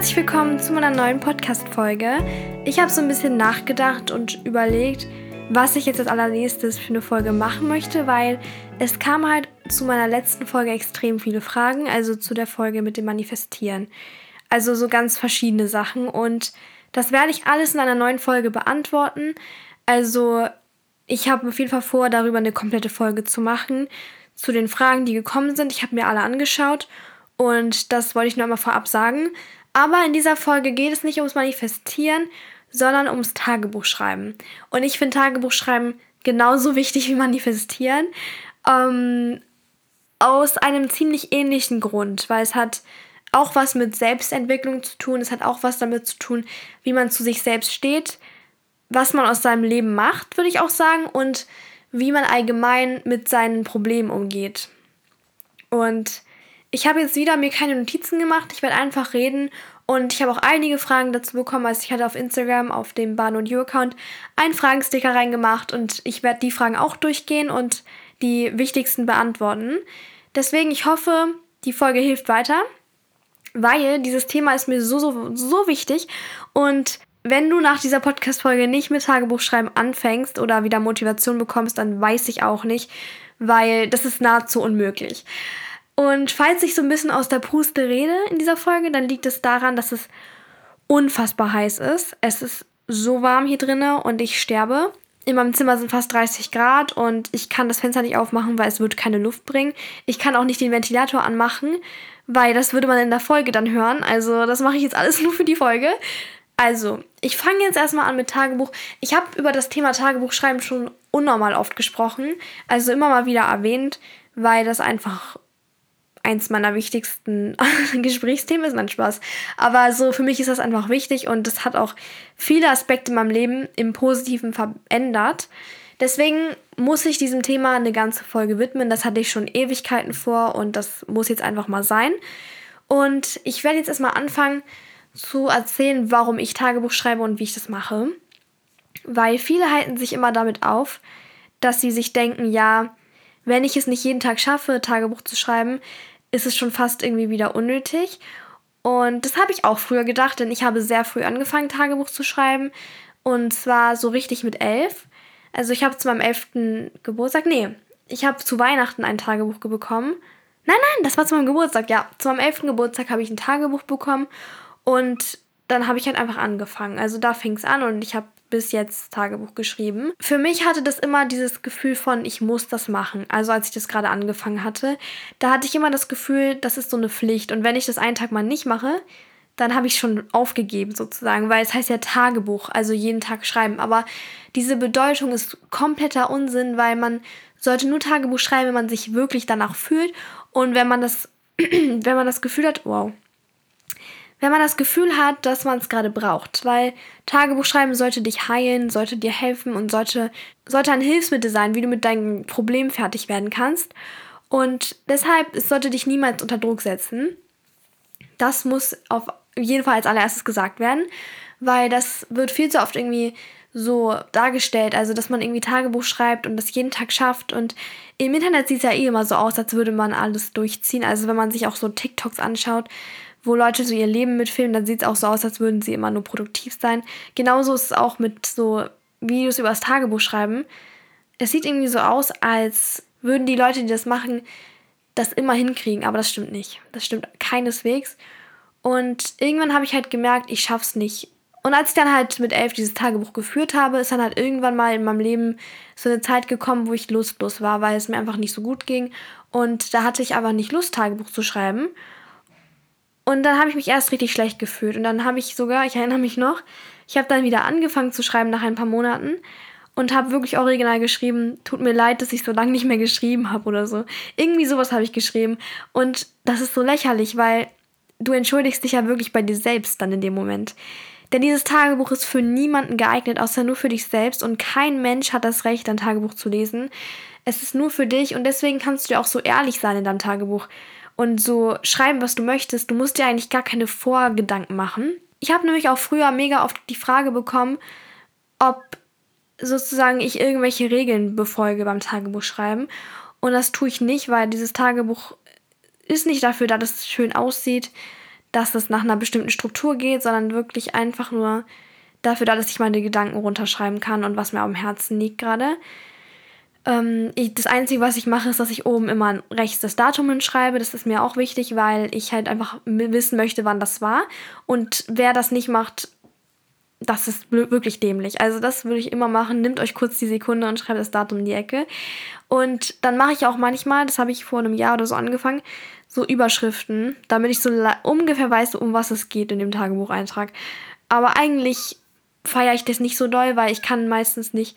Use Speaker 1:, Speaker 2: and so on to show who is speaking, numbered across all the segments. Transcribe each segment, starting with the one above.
Speaker 1: herzlich willkommen zu meiner neuen Podcast-Folge. Ich habe so ein bisschen nachgedacht und überlegt, was ich jetzt als allernächstes für eine Folge machen möchte, weil es kam halt zu meiner letzten Folge extrem viele Fragen, also zu der Folge mit dem Manifestieren. Also so ganz verschiedene Sachen und das werde ich alles in einer neuen Folge beantworten. Also ich habe auf jeden Fall vor, darüber eine komplette Folge zu machen, zu den Fragen, die gekommen sind. Ich habe mir alle angeschaut und das wollte ich nur einmal vorab sagen. Aber in dieser Folge geht es nicht ums Manifestieren, sondern ums Tagebuchschreiben. Und ich finde Tagebuchschreiben genauso wichtig wie Manifestieren. Ähm, aus einem ziemlich ähnlichen Grund, weil es hat auch was mit Selbstentwicklung zu tun, es hat auch was damit zu tun, wie man zu sich selbst steht, was man aus seinem Leben macht, würde ich auch sagen, und wie man allgemein mit seinen Problemen umgeht. Und ich habe jetzt wieder mir keine Notizen gemacht, ich werde einfach reden und ich habe auch einige Fragen dazu bekommen. Also ich hatte auf Instagram, auf dem Bahn und You-Account, einen Fragensticker reingemacht und ich werde die Fragen auch durchgehen und die wichtigsten beantworten. Deswegen, ich hoffe, die Folge hilft weiter, weil dieses Thema ist mir so, so, so wichtig und wenn du nach dieser Podcast-Folge nicht mit Tagebuchschreiben anfängst oder wieder Motivation bekommst, dann weiß ich auch nicht, weil das ist nahezu unmöglich. Und falls ich so ein bisschen aus der Puste rede in dieser Folge, dann liegt es daran, dass es unfassbar heiß ist. Es ist so warm hier drinne und ich sterbe. In meinem Zimmer sind fast 30 Grad und ich kann das Fenster nicht aufmachen, weil es wird keine Luft bringen. Ich kann auch nicht den Ventilator anmachen, weil das würde man in der Folge dann hören. Also das mache ich jetzt alles nur für die Folge. Also, ich fange jetzt erstmal an mit Tagebuch. Ich habe über das Thema Tagebuchschreiben schon unnormal oft gesprochen, also immer mal wieder erwähnt, weil das einfach eins meiner wichtigsten Gesprächsthemen ist, mein Spaß. Aber so für mich ist das einfach wichtig und das hat auch viele Aspekte in meinem Leben im Positiven verändert. Deswegen muss ich diesem Thema eine ganze Folge widmen. Das hatte ich schon Ewigkeiten vor und das muss jetzt einfach mal sein. Und ich werde jetzt erstmal anfangen zu erzählen, warum ich Tagebuch schreibe und wie ich das mache. Weil viele halten sich immer damit auf, dass sie sich denken, ja, wenn ich es nicht jeden Tag schaffe, Tagebuch zu schreiben, ist es schon fast irgendwie wieder unnötig. Und das habe ich auch früher gedacht, denn ich habe sehr früh angefangen, Tagebuch zu schreiben. Und zwar so richtig mit elf. Also ich habe zu meinem elften Geburtstag, nee, ich habe zu Weihnachten ein Tagebuch bekommen. Nein, nein, das war zu meinem Geburtstag, ja. Zu meinem elften Geburtstag habe ich ein Tagebuch bekommen. Und dann habe ich halt einfach angefangen. Also da fing es an und ich habe bis jetzt Tagebuch geschrieben. Für mich hatte das immer dieses Gefühl von, ich muss das machen. Also als ich das gerade angefangen hatte, da hatte ich immer das Gefühl, das ist so eine Pflicht. Und wenn ich das einen Tag mal nicht mache, dann habe ich schon aufgegeben sozusagen, weil es heißt ja Tagebuch, also jeden Tag schreiben. Aber diese Bedeutung ist kompletter Unsinn, weil man sollte nur Tagebuch schreiben, wenn man sich wirklich danach fühlt und wenn man das, wenn man das Gefühl hat, wow, wenn man das Gefühl hat, dass man es gerade braucht. Weil Tagebuchschreiben sollte dich heilen, sollte dir helfen und sollte, sollte ein Hilfsmittel sein, wie du mit deinem Problem fertig werden kannst. Und deshalb, es sollte dich niemals unter Druck setzen. Das muss auf jeden Fall als allererstes gesagt werden, weil das wird viel zu oft irgendwie so dargestellt, also dass man irgendwie Tagebuch schreibt und das jeden Tag schafft und im Internet sieht es ja eh immer so aus, als würde man alles durchziehen. Also wenn man sich auch so TikToks anschaut, wo Leute so ihr Leben mitfilmen, dann sieht es auch so aus, als würden sie immer nur produktiv sein. Genauso ist es auch mit so Videos über das Tagebuch schreiben. Es sieht irgendwie so aus, als würden die Leute, die das machen, das immer hinkriegen, aber das stimmt nicht. Das stimmt keineswegs. Und irgendwann habe ich halt gemerkt, ich schaff's nicht. Und als ich dann halt mit elf dieses Tagebuch geführt habe, ist dann halt irgendwann mal in meinem Leben so eine Zeit gekommen, wo ich lustlos war, weil es mir einfach nicht so gut ging. Und da hatte ich aber nicht Lust, Tagebuch zu schreiben. Und dann habe ich mich erst richtig schlecht gefühlt. Und dann habe ich sogar, ich erinnere mich noch, ich habe dann wieder angefangen zu schreiben nach ein paar Monaten und habe wirklich original geschrieben, tut mir leid, dass ich so lange nicht mehr geschrieben habe oder so. Irgendwie sowas habe ich geschrieben. Und das ist so lächerlich, weil du entschuldigst dich ja wirklich bei dir selbst dann in dem Moment. Denn dieses Tagebuch ist für niemanden geeignet, außer nur für dich selbst. Und kein Mensch hat das Recht, ein Tagebuch zu lesen. Es ist nur für dich und deswegen kannst du ja auch so ehrlich sein in deinem Tagebuch und so schreiben, was du möchtest. Du musst dir eigentlich gar keine Vorgedanken machen. Ich habe nämlich auch früher mega oft die Frage bekommen, ob sozusagen ich irgendwelche Regeln befolge beim Tagebuch schreiben. Und das tue ich nicht, weil dieses Tagebuch ist nicht dafür da, dass es schön aussieht. dass es nach einer bestimmten Struktur geht, sondern wirklich einfach nur dafür da, dass ich meine Gedanken runterschreiben kann und was mir am Herzen liegt gerade. Ähm, ich, das Einzige, was ich mache, ist, dass ich oben immer rechts das Datum hinschreibe. Das ist mir auch wichtig, weil ich halt einfach wissen möchte, wann das war. Und wer das nicht macht, das ist wirklich dämlich. Also das würde ich immer machen. Nehmt euch kurz die Sekunde und schreibt das Datum in die Ecke. Und dann mache ich auch manchmal, das habe ich vor einem Jahr oder so angefangen, so Überschriften, damit ich so ungefähr weiß, um was es geht in dem Tagebucheintrag. Aber eigentlich feiere ich das nicht so doll, weil ich kann meistens nicht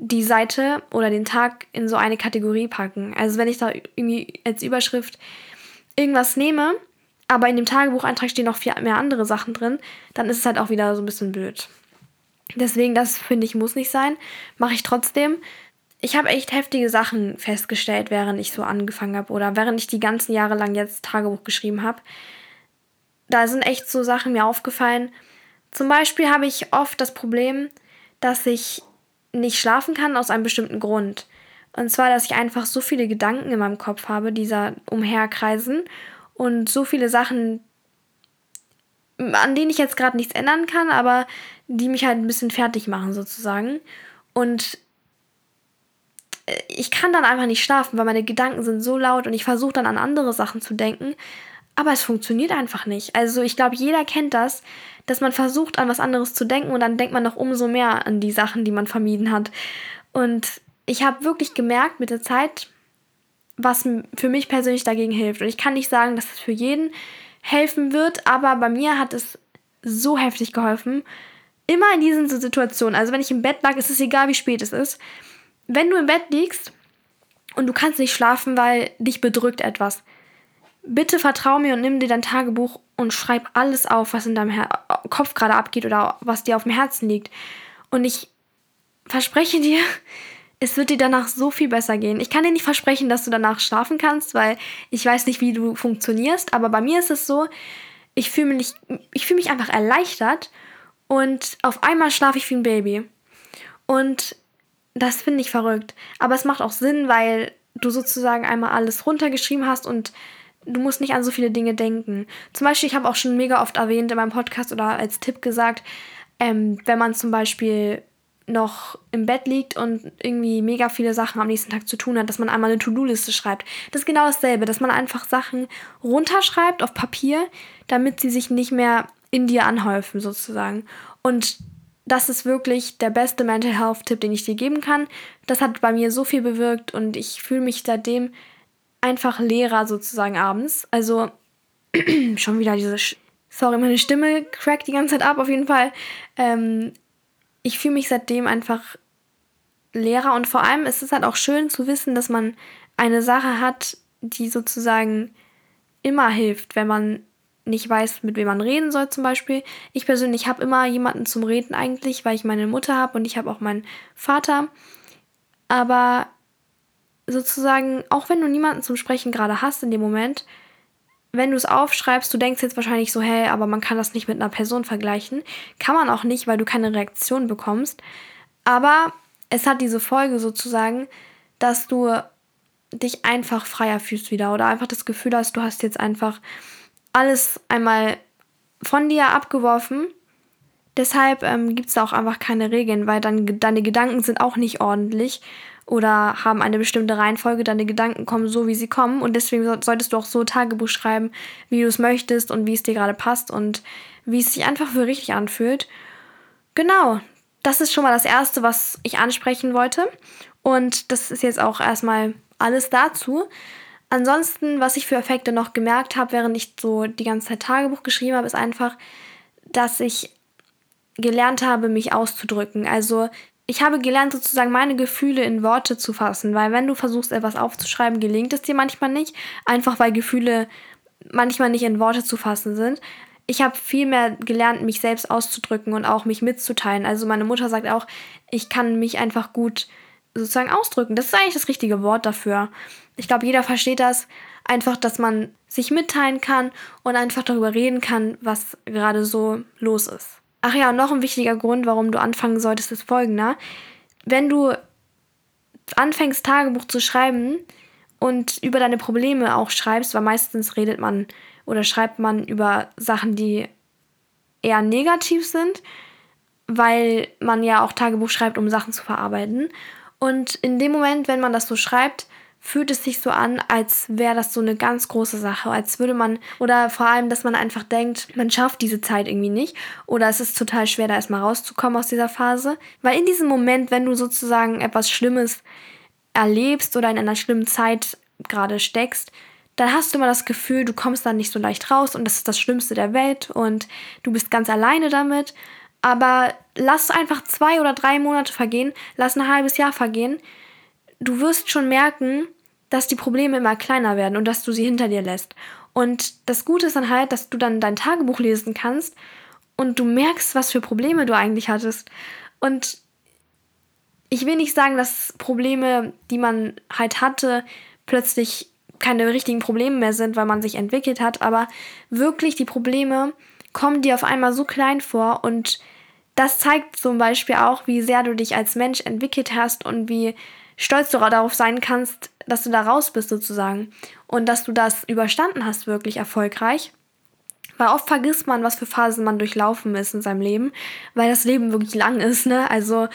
Speaker 1: die Seite oder den Tag in so eine Kategorie packen. Also wenn ich da irgendwie als Überschrift irgendwas nehme, aber in dem Tagebucheintrag stehen noch viel mehr andere Sachen drin, dann ist es halt auch wieder so ein bisschen blöd. Deswegen, das finde ich, muss nicht sein. Mache ich trotzdem. Ich habe echt heftige Sachen festgestellt, während ich so angefangen habe oder während ich die ganzen Jahre lang jetzt Tagebuch geschrieben habe. Da sind echt so Sachen mir aufgefallen. Zum Beispiel habe ich oft das Problem, dass ich nicht schlafen kann aus einem bestimmten Grund. Und zwar, dass ich einfach so viele Gedanken in meinem Kopf habe, die da umherkreisen und so viele Sachen, an denen ich jetzt gerade nichts ändern kann, aber die mich halt ein bisschen fertig machen sozusagen. Und äh, ich kann dann einfach nicht schlafen, weil meine Gedanken sind so laut und ich versuche dann an andere Sachen zu denken, aber es funktioniert einfach nicht. Also ich glaube, jeder kennt das, dass man versucht, an was anderes zu denken und dann denkt man noch umso mehr an die Sachen, die man vermieden hat. Und ich habe wirklich gemerkt mit der Zeit, was für mich persönlich dagegen hilft. Und ich kann nicht sagen, dass es für jeden helfen wird, aber bei mir hat es so heftig geholfen. Immer in diesen Situationen, also wenn ich im Bett lag, ist es egal, wie spät es ist. Wenn du im Bett liegst und du kannst nicht schlafen, weil dich bedrückt etwas, bitte vertrau mir und nimm dir dein Tagebuch und schreib alles auf, was in deinem Her Kopf gerade abgeht oder was dir auf dem Herzen liegt. Und ich verspreche dir, es wird dir danach so viel besser gehen. Ich kann dir nicht versprechen, dass du danach schlafen kannst, weil ich weiß nicht, wie du funktionierst, aber bei mir ist es so, ich fühle mich, fühl mich einfach erleichtert und auf einmal schlafe ich wie ein Baby. Und das finde ich verrückt. Aber es macht auch Sinn, weil du sozusagen einmal alles runtergeschrieben hast und du musst nicht an so viele Dinge denken. Zum Beispiel, ich habe auch schon mega oft erwähnt in meinem Podcast oder als Tipp gesagt, ähm, wenn man zum Beispiel noch im Bett liegt und irgendwie mega viele Sachen am nächsten Tag zu tun hat, dass man einmal eine To-Do-Liste schreibt. Das ist genau dasselbe, dass man einfach Sachen runterschreibt auf Papier, damit sie sich nicht mehr in dir anhäufen sozusagen. Und das ist wirklich der beste Mental Health-Tipp, den ich dir geben kann. Das hat bei mir so viel bewirkt und ich fühle mich seitdem einfach leerer sozusagen abends. Also schon wieder diese. Sch Sorry, meine Stimme crackt die ganze Zeit ab, auf jeden Fall. Ähm, ich fühle mich seitdem einfach leerer und vor allem ist es halt auch schön zu wissen, dass man eine Sache hat, die sozusagen immer hilft, wenn man nicht weiß, mit wem man reden soll zum Beispiel. Ich persönlich habe immer jemanden zum Reden eigentlich, weil ich meine Mutter habe und ich habe auch meinen Vater. Aber sozusagen, auch wenn du niemanden zum Sprechen gerade hast in dem Moment, wenn du es aufschreibst, du denkst jetzt wahrscheinlich so, hey, aber man kann das nicht mit einer Person vergleichen. Kann man auch nicht, weil du keine Reaktion bekommst. Aber es hat diese Folge sozusagen, dass du dich einfach freier fühlst wieder oder einfach das Gefühl hast, du hast jetzt einfach alles einmal von dir abgeworfen. Deshalb ähm, gibt es da auch einfach keine Regeln, weil dann deine Gedanken sind auch nicht ordentlich oder haben eine bestimmte Reihenfolge, deine Gedanken kommen so, wie sie kommen und deswegen solltest du auch so Tagebuch schreiben, wie du es möchtest und wie es dir gerade passt und wie es sich einfach für richtig anfühlt. Genau, das ist schon mal das Erste, was ich ansprechen wollte und das ist jetzt auch erstmal alles dazu. Ansonsten, was ich für Effekte noch gemerkt habe, während ich so die ganze Zeit Tagebuch geschrieben habe, ist einfach, dass ich gelernt habe, mich auszudrücken. Also ich habe gelernt, sozusagen meine Gefühle in Worte zu fassen, weil wenn du versuchst, etwas aufzuschreiben, gelingt es dir manchmal nicht, einfach weil Gefühle manchmal nicht in Worte zu fassen sind. Ich habe viel mehr gelernt, mich selbst auszudrücken und auch mich mitzuteilen. Also meine Mutter sagt auch, ich kann mich einfach gut sozusagen ausdrücken. Das ist eigentlich das richtige Wort dafür. Ich glaube, jeder versteht das. Einfach, dass man sich mitteilen kann und einfach darüber reden kann, was gerade so los ist. Ach ja, noch ein wichtiger Grund, warum du anfangen solltest, ist folgender. Wenn du anfängst, Tagebuch zu schreiben und über deine Probleme auch schreibst, weil meistens redet man oder schreibt man über Sachen, die eher negativ sind, weil man ja auch Tagebuch schreibt, um Sachen zu verarbeiten. Und in dem Moment, wenn man das so schreibt, fühlt es sich so an, als wäre das so eine ganz große Sache, als würde man, oder vor allem, dass man einfach denkt, man schafft diese Zeit irgendwie nicht, oder es ist total schwer, da erstmal rauszukommen aus dieser Phase. Weil in diesem Moment, wenn du sozusagen etwas Schlimmes erlebst oder in einer schlimmen Zeit gerade steckst, dann hast du immer das Gefühl, du kommst dann nicht so leicht raus und das ist das Schlimmste der Welt und du bist ganz alleine damit. Aber lass einfach zwei oder drei Monate vergehen, lass ein halbes Jahr vergehen. Du wirst schon merken, dass die Probleme immer kleiner werden und dass du sie hinter dir lässt. Und das Gute ist dann halt, dass du dann dein Tagebuch lesen kannst und du merkst, was für Probleme du eigentlich hattest. Und ich will nicht sagen, dass Probleme, die man halt hatte, plötzlich keine richtigen Probleme mehr sind, weil man sich entwickelt hat, aber wirklich die Probleme kommen dir auf einmal so klein vor und das zeigt zum Beispiel auch, wie sehr du dich als Mensch entwickelt hast und wie stolz darauf sein kannst, dass du da raus bist sozusagen und dass du das überstanden hast, wirklich erfolgreich. Weil oft vergisst man, was für Phasen man durchlaufen ist in seinem Leben, weil das Leben wirklich lang ist, ne? Also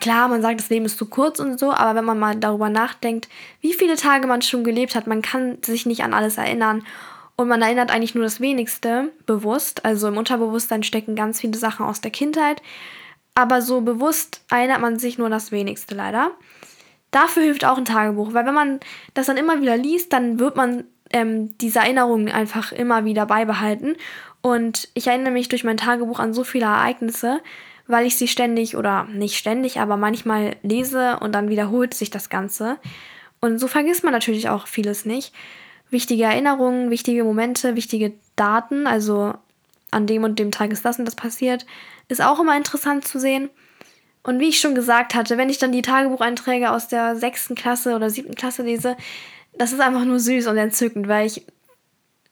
Speaker 1: klar, man sagt, das Leben ist zu kurz und so, aber wenn man mal darüber nachdenkt, wie viele Tage man schon gelebt hat, man kann sich nicht an alles erinnern und man erinnert eigentlich nur das wenigste bewusst. Also im Unterbewusstsein stecken ganz viele Sachen aus der Kindheit, aber so bewusst erinnert man sich nur das wenigste leider. Dafür hilft auch ein Tagebuch, weil wenn man das dann immer wieder liest, dann wird man ähm, diese Erinnerungen einfach immer wieder beibehalten. Und ich erinnere mich durch mein Tagebuch an so viele Ereignisse, weil ich sie ständig oder nicht ständig, aber manchmal lese und dann wiederholt sich das Ganze. Und so vergisst man natürlich auch vieles nicht. Wichtige Erinnerungen, wichtige Momente, wichtige Daten, also an dem und dem Tag ist das und das passiert, ist auch immer interessant zu sehen. Und wie ich schon gesagt hatte, wenn ich dann die Tagebucheinträge aus der sechsten Klasse oder siebten Klasse lese, das ist einfach nur süß und entzückend, weil ich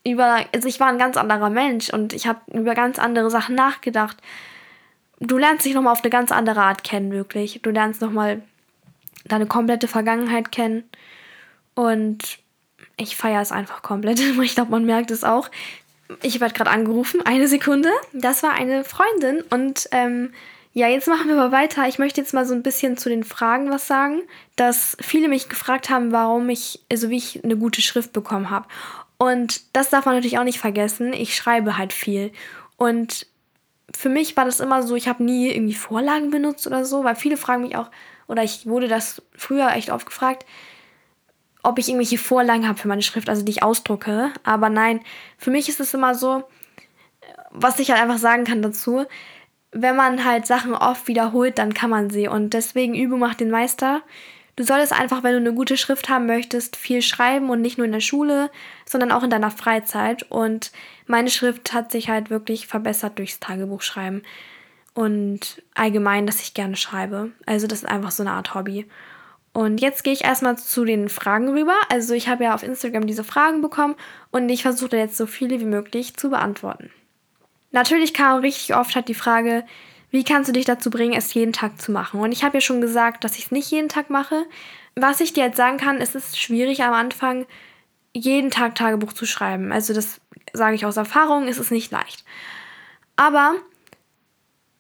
Speaker 1: über, also ich war ein ganz anderer Mensch und ich habe über ganz andere Sachen nachgedacht du lernst dich nochmal auf eine ganz andere Art kennen, wirklich. Du lernst nochmal deine komplette Vergangenheit kennen. Und ich feiere es einfach komplett. Ich glaube, man merkt es auch. Ich werde gerade angerufen. Eine Sekunde. Das war eine Freundin. Und ähm, ja, jetzt machen wir mal weiter. Ich möchte jetzt mal so ein bisschen zu den Fragen was sagen, dass viele mich gefragt haben, warum ich, also wie ich eine gute Schrift bekommen habe. Und das darf man natürlich auch nicht vergessen. Ich schreibe halt viel. Und für mich war das immer so, ich habe nie irgendwie Vorlagen benutzt oder so, weil viele fragen mich auch, oder ich wurde das früher echt oft gefragt, ob ich irgendwelche Vorlagen habe für meine Schrift, also die ich ausdrucke. Aber nein, für mich ist es immer so, was ich halt einfach sagen kann dazu, wenn man halt Sachen oft wiederholt, dann kann man sie. Und deswegen Übung macht den Meister. Du solltest einfach, wenn du eine gute Schrift haben möchtest, viel schreiben und nicht nur in der Schule, sondern auch in deiner Freizeit. Und meine Schrift hat sich halt wirklich verbessert durchs Tagebuchschreiben und allgemein, dass ich gerne schreibe. Also das ist einfach so eine Art Hobby. Und jetzt gehe ich erstmal zu den Fragen rüber. Also ich habe ja auf Instagram diese Fragen bekommen und ich versuche jetzt so viele wie möglich zu beantworten. Natürlich kam richtig oft halt die Frage, wie kannst du dich dazu bringen, es jeden Tag zu machen? Und ich habe ja schon gesagt, dass ich es nicht jeden Tag mache. Was ich dir jetzt sagen kann, ist es ist schwierig am Anfang, jeden Tag Tagebuch zu schreiben. Also das sage ich aus Erfahrung, ist es nicht leicht. Aber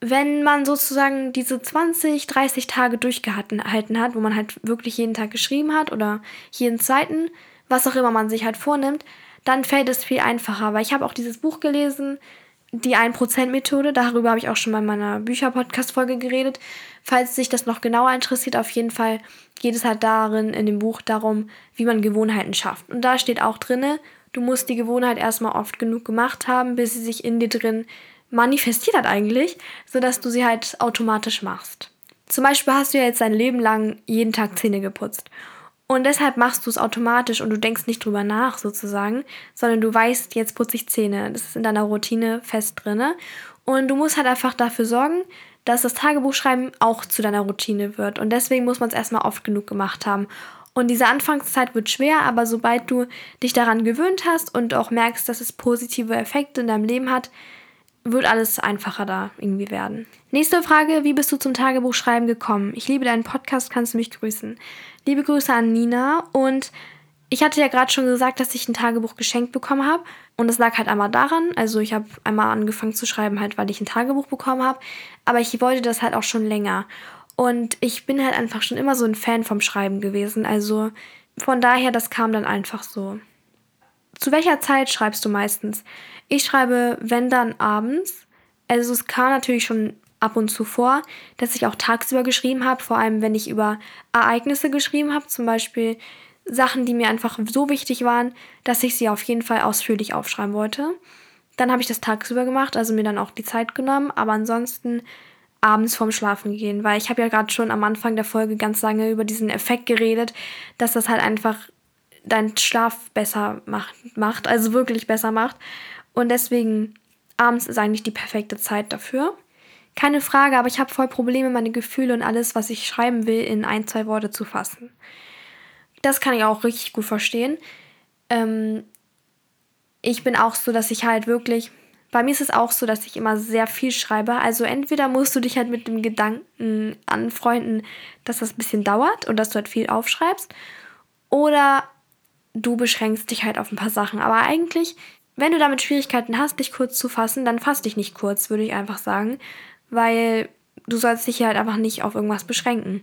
Speaker 1: wenn man sozusagen diese 20, 30 Tage durchgehalten hat, wo man halt wirklich jeden Tag geschrieben hat oder jeden zweiten, was auch immer man sich halt vornimmt, dann fällt es viel einfacher. Weil ich habe auch dieses Buch gelesen, die 1%-Methode. Darüber habe ich auch schon bei meiner Bücher-Podcast-Folge geredet. Falls sich das noch genauer interessiert, auf jeden Fall geht es halt darin, in dem Buch darum, wie man Gewohnheiten schafft. Und da steht auch drinne, du musst die Gewohnheit erstmal oft genug gemacht haben, bis sie sich in dir drin manifestiert hat eigentlich, sodass du sie halt automatisch machst. Zum Beispiel hast du ja jetzt dein Leben lang jeden Tag Zähne geputzt. Und deshalb machst du es automatisch und du denkst nicht drüber nach sozusagen, sondern du weißt, jetzt putze ich Zähne. Das ist in deiner Routine fest drinne. Und du musst halt einfach dafür sorgen, dass das Tagebuchschreiben auch zu deiner Routine wird. Und deswegen muss man es erstmal oft genug gemacht haben. Und diese Anfangszeit wird schwer, aber sobald du dich daran gewöhnt hast und auch merkst, dass es positive Effekte in deinem Leben hat, wird alles einfacher da irgendwie werden. Nächste Frage, wie bist du zum Tagebuchschreiben gekommen? Ich liebe deinen Podcast, kannst du mich grüßen. Liebe Grüße an Nina und Ich hatte ja gerade schon gesagt, dass ich ein Tagebuch geschenkt bekommen habe. Und es lag halt einmal daran, also ich habe einmal angefangen zu schreiben, halt, weil ich ein Tagebuch bekommen habe. Aber ich wollte das halt auch schon länger. Und ich bin halt einfach schon immer so ein Fan vom Schreiben gewesen. Also von daher, das kam dann einfach so. Zu welcher Zeit schreibst du meistens? Ich schreibe, wenn dann abends. Also es kam natürlich schon ab und zu vor, dass ich auch tagsüber geschrieben habe, vor allem wenn ich über Ereignisse geschrieben habe, zum Beispiel Sachen, die mir einfach so wichtig waren, dass ich sie auf jeden Fall ausführlich aufschreiben wollte. Dann habe ich das tagsüber gemacht, also mir dann auch die Zeit genommen, aber ansonsten abends vorm Schlafen gehen, weil ich habe ja gerade schon am Anfang der Folge ganz lange über diesen Effekt geredet, dass das halt einfach deinen Schlaf besser macht, macht, also wirklich besser macht. Und deswegen abends ist eigentlich die perfekte Zeit dafür. Keine Frage, aber ich habe voll Probleme, meine Gefühle und alles, was ich schreiben will, in ein, zwei Worte zu fassen. Das kann ich auch richtig gut verstehen. Ähm, ich bin auch so, dass ich halt wirklich. Bei mir ist es auch so, dass ich immer sehr viel schreibe. Also entweder musst du dich halt mit dem Gedanken anfreunden, dass das ein bisschen dauert und dass du halt viel aufschreibst. Oder du beschränkst dich halt auf ein paar Sachen. Aber eigentlich, wenn du damit Schwierigkeiten hast, dich kurz zu fassen, dann fass dich nicht kurz, würde ich einfach sagen. Weil du sollst dich halt einfach nicht auf irgendwas beschränken.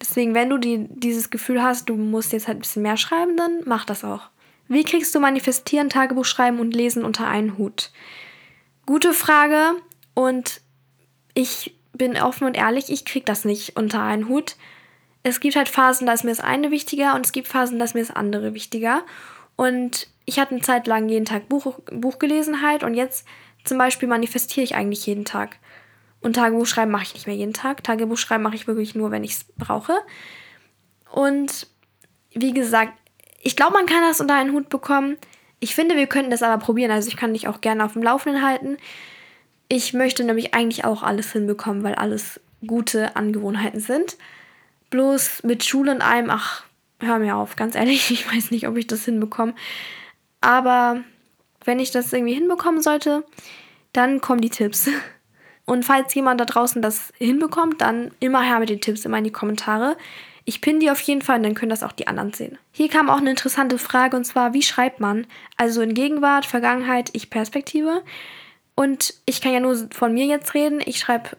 Speaker 1: Deswegen, wenn du die, dieses Gefühl hast, du musst jetzt halt ein bisschen mehr schreiben, dann mach das auch. Wie kriegst du Manifestieren, Tagebuch schreiben und Lesen unter einen Hut? Gute Frage und ich bin offen und ehrlich, ich krieg das nicht unter einen Hut. Es gibt halt Phasen, da ist mir das eine wichtiger und es gibt Phasen, da ist mir das andere wichtiger. Und ich hatte eine Zeit lang jeden Tag Buch, Buch gelesen halt und jetzt zum Beispiel manifestiere ich eigentlich jeden Tag. Und Tagebuch schreiben mache ich nicht mehr jeden Tag. Tagebuch schreiben mache ich wirklich nur, wenn ich es brauche. Und wie gesagt, ich glaube, man kann das unter einen Hut bekommen. Ich finde, wir könnten das aber probieren. Also ich kann dich auch gerne auf dem Laufenden halten. Ich möchte nämlich eigentlich auch alles hinbekommen, weil alles gute Angewohnheiten sind. Bloß mit Schule und allem, ach, hör mir auf, ganz ehrlich, ich weiß nicht, ob ich das hinbekomme. Aber wenn ich das irgendwie hinbekommen sollte, dann kommen die Tipps. Und falls jemand da draußen das hinbekommt, dann immer her mit den Tipps, immer in die Kommentare. Ich pinne die auf jeden Fall und dann können das auch die anderen sehen. Hier kam auch eine interessante Frage und zwar, wie schreibt man? Also in Gegenwart, Vergangenheit, Ich-Perspektive. Und ich kann ja nur von mir jetzt reden. Ich schreibe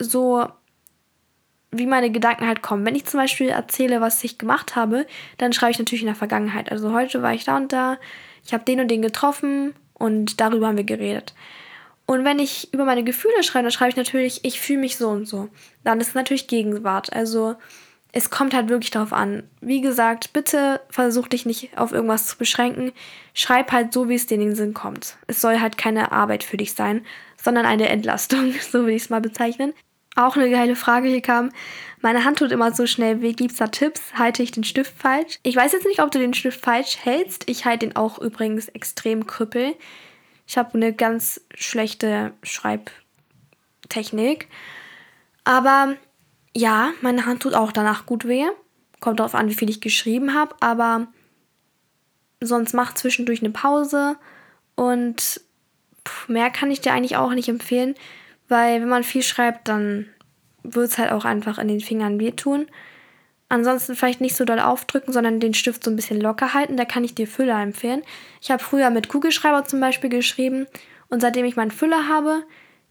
Speaker 1: so, wie meine Gedanken halt kommen. Wenn ich zum Beispiel erzähle, was ich gemacht habe, dann schreibe ich natürlich in der Vergangenheit. Also heute war ich da und da, ich habe den und den getroffen und darüber haben wir geredet. Und wenn ich über meine Gefühle schreibe, dann schreibe ich natürlich, ich fühle mich so und so. Dann ist es natürlich Gegenwart. Also es kommt halt wirklich darauf an. Wie gesagt, bitte versuch dich nicht auf irgendwas zu beschränken. Schreib halt so, wie es dir in den Sinn kommt. Es soll halt keine Arbeit für dich sein, sondern eine Entlastung, so will ich es mal bezeichnen. Auch eine geile Frage hier kam. Meine Hand tut immer so schnell weh. Gibt's da Tipps? Halte ich den Stift falsch? Ich weiß jetzt nicht, ob du den Stift falsch hältst. Ich halte den auch übrigens extrem krüppel. Ich habe eine ganz schlechte Schreibtechnik. Aber ja, meine Hand tut auch danach gut weh. Kommt darauf an, wie viel ich geschrieben habe. Aber sonst mach zwischendurch eine Pause. Und mehr kann ich dir eigentlich auch nicht empfehlen. Weil wenn man viel schreibt, dann wird es halt auch einfach in den Fingern wehtun. Ansonsten vielleicht nicht so doll aufdrücken, sondern den Stift so ein bisschen locker halten. Da kann ich dir Füller empfehlen. Ich habe früher mit Kugelschreiber zum Beispiel geschrieben und seitdem ich meinen Füller habe,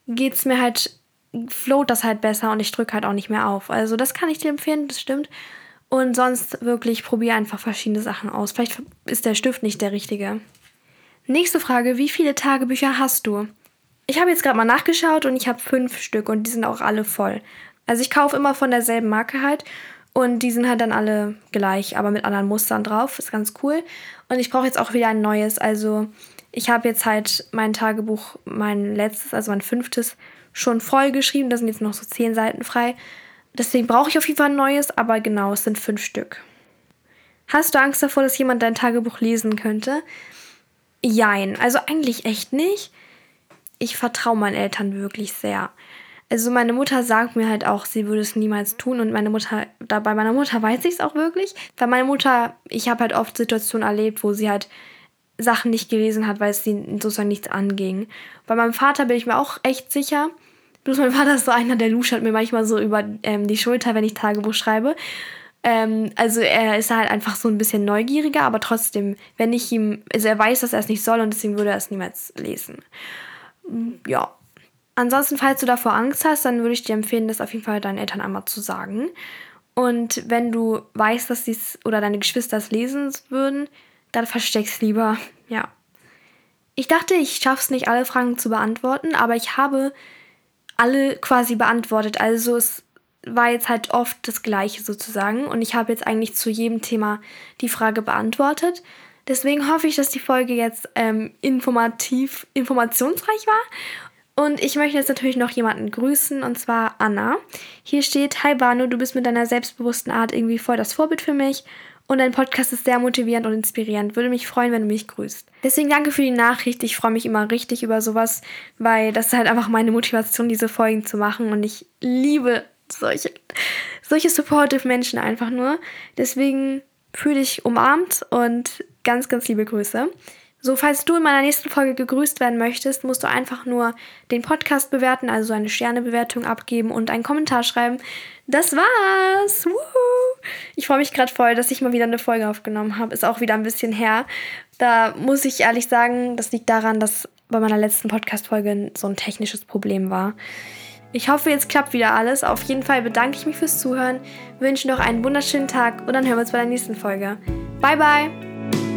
Speaker 1: geht es mir halt, float das halt besser und ich drücke halt auch nicht mehr auf. Also das kann ich dir empfehlen, das stimmt. Und sonst wirklich probiere einfach verschiedene Sachen aus. Vielleicht ist der Stift nicht der richtige. Nächste Frage, wie viele Tagebücher hast du? Ich habe jetzt gerade mal nachgeschaut und ich habe fünf Stück und die sind auch alle voll. Also ich kaufe immer von derselben Marke halt und die sind halt dann alle gleich, aber mit anderen Mustern drauf. Ist ganz cool. Und ich brauche jetzt auch wieder ein neues. Also ich habe jetzt halt mein Tagebuch, mein letztes, also mein fünftes, schon voll geschrieben. Da sind jetzt noch so zehn Seiten frei. Deswegen brauche ich auf jeden Fall ein neues, aber genau, es sind fünf Stück. Hast du Angst davor, dass jemand dein Tagebuch lesen könnte? Jein, also eigentlich echt nicht. Ich vertraue meinen Eltern wirklich sehr. Also meine Mutter sagt mir halt auch, sie würde es niemals tun und meine Mutter, da bei meiner Mutter weiß ich es auch wirklich, weil meine Mutter, ich habe halt oft Situationen erlebt, wo sie halt Sachen nicht gelesen hat, weil es sie sozusagen nichts anging. Bei meinem Vater bin ich mir auch echt sicher. Bloß mein Vater ist so einer, der luschert mir manchmal so über ähm, die Schulter, wenn ich Tagebuch schreibe. Ähm, also er ist halt einfach so ein bisschen neugieriger, aber trotzdem, wenn ich ihm, also er weiß, dass er es nicht soll und deswegen würde er es niemals lesen. Ja. Ansonsten, falls du davor Angst hast, dann würde ich dir empfehlen, das auf jeden Fall deinen Eltern einmal zu sagen. Und wenn du weißt, dass dies oder deine Geschwister es lesen würden, dann versteck's lieber. Ja. Ich dachte, ich schaff's nicht, alle Fragen zu beantworten, aber ich habe alle quasi beantwortet. Also es war jetzt halt oft das Gleiche sozusagen. Und ich habe jetzt eigentlich zu jedem Thema die Frage beantwortet. Deswegen hoffe ich, dass die Folge jetzt ähm, informativ, informationsreich war. Und ich möchte jetzt natürlich noch jemanden grüßen, und zwar Anna. Hier steht, Hi Banu, du bist mit deiner selbstbewussten Art irgendwie voll das Vorbild für mich. Und dein Podcast ist sehr motivierend und inspirierend. Würde mich freuen, wenn du mich grüßt. Deswegen danke für die Nachricht. Ich freue mich immer richtig über sowas, weil das ist halt einfach meine Motivation, diese Folgen zu machen. Und ich liebe solche, solche supportive Menschen einfach nur. Deswegen fühle dich umarmt und ganz, ganz liebe Grüße. So, falls du in meiner nächsten Folge gegrüßt werden möchtest, musst du einfach nur den Podcast bewerten, also eine Sternebewertung abgeben und einen Kommentar schreiben. Das war's! Woohoo! Ich freue mich gerade voll, dass ich mal wieder eine Folge aufgenommen habe. Ist auch wieder ein bisschen her. Da muss ich ehrlich sagen, das liegt daran, dass bei meiner letzten Podcast-Folge so ein technisches Problem war. Ich hoffe, jetzt klappt wieder alles. Auf jeden Fall bedanke ich mich fürs Zuhören, wünsche noch einen wunderschönen Tag und dann hören wir uns bei der nächsten Folge. Bye, bye!